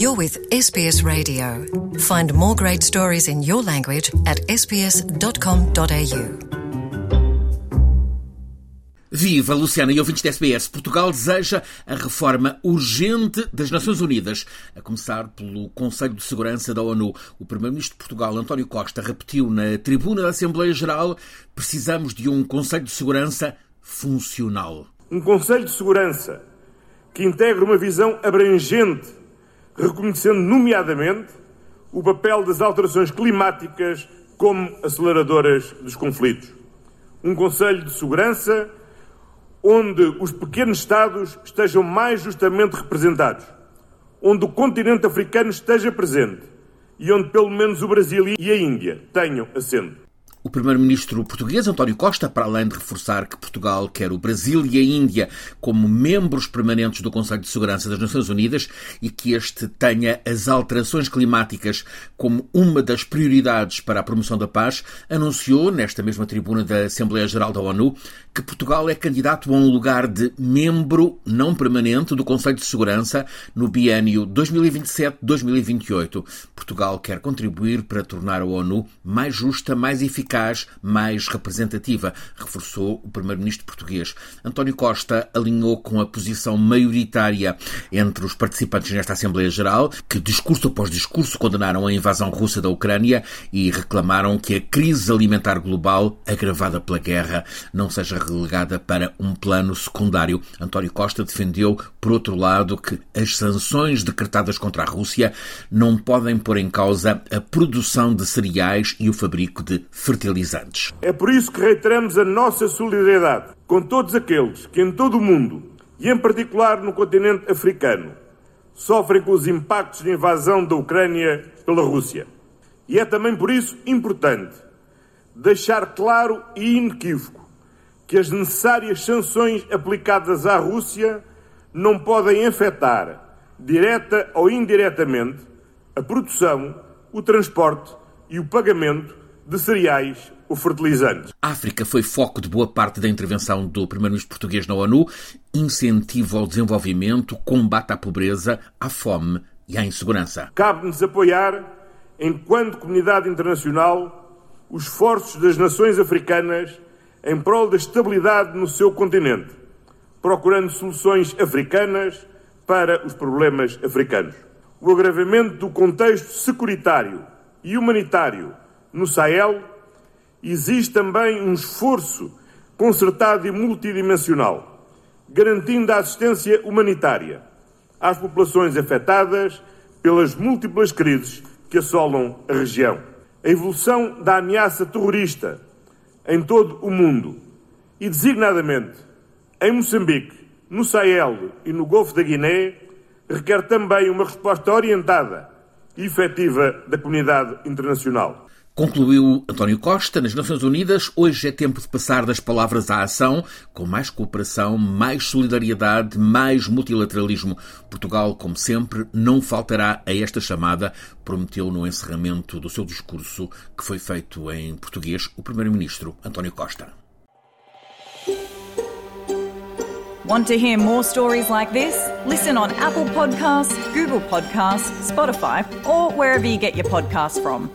You're with SBS Radio. Find more great stories in your language at sbs.com.au. Viva, Luciana e ouvintes da SBS. Portugal deseja a reforma urgente das Nações Unidas, a começar pelo Conselho de Segurança da ONU. O Primeiro-Ministro de Portugal, António Costa, repetiu na tribuna da Assembleia Geral: precisamos de um Conselho de Segurança funcional. Um Conselho de Segurança que integre uma visão abrangente, reconhecendo, nomeadamente, o papel das alterações climáticas como aceleradoras dos conflitos. Um Conselho de Segurança onde os pequenos Estados estejam mais justamente representados, onde o continente africano esteja presente e onde pelo menos o Brasil e a Índia tenham assento. O primeiro-ministro português, António Costa, para além de reforçar que Portugal quer o Brasil e a Índia como membros permanentes do Conselho de Segurança das Nações Unidas e que este tenha as alterações climáticas como uma das prioridades para a promoção da paz, anunciou, nesta mesma tribuna da Assembleia Geral da ONU, que Portugal é candidato a um lugar de membro não permanente do Conselho de Segurança no biênio 2027-2028. Portugal quer contribuir para tornar a ONU mais justa, mais eficaz eficaz, mais representativa, reforçou o primeiro-ministro português. António Costa alinhou com a posição maioritária entre os participantes nesta Assembleia Geral, que discurso após discurso condenaram a invasão russa da Ucrânia e reclamaram que a crise alimentar global, agravada pela guerra, não seja relegada para um plano secundário. António Costa defendeu, por outro lado, que as sanções decretadas contra a Rússia não podem pôr em causa a produção de cereais e o fabrico de fertilizantes fertilizantes. É por isso que reiteramos a nossa solidariedade com todos aqueles que em todo o mundo, e em particular no continente africano, sofrem com os impactos da invasão da Ucrânia pela Rússia. E é também por isso importante deixar claro e inequívoco que as necessárias sanções aplicadas à Rússia não podem afetar, direta ou indiretamente, a produção, o transporte e o pagamento de cereais ou fertilizantes. A África foi foco de boa parte da intervenção do primeiro-ministro português na ONU, incentivo ao desenvolvimento, combate à pobreza, à fome e à insegurança. Cabe-nos apoiar, enquanto comunidade internacional, os esforços das nações africanas em prol da estabilidade no seu continente, procurando soluções africanas para os problemas africanos. O agravamento do contexto securitário e humanitário no Sahel, existe também um esforço concertado e multidimensional, garantindo a assistência humanitária às populações afetadas pelas múltiplas crises que assolam a região. A evolução da ameaça terrorista em todo o mundo e, designadamente, em Moçambique, no Sahel e no Golfo da Guiné, requer também uma resposta orientada e efetiva da comunidade internacional. Concluiu António Costa nas Nações Unidas. Hoje é tempo de passar das palavras à ação, com mais cooperação, mais solidariedade, mais multilateralismo. Portugal, como sempre, não faltará a esta chamada, prometeu no encerramento do seu discurso, que foi feito em português, o Primeiro-Ministro António Costa. Want to hear more stories like this? Listen on Apple Podcasts, Google Podcasts, Spotify, or wherever you get your podcasts from.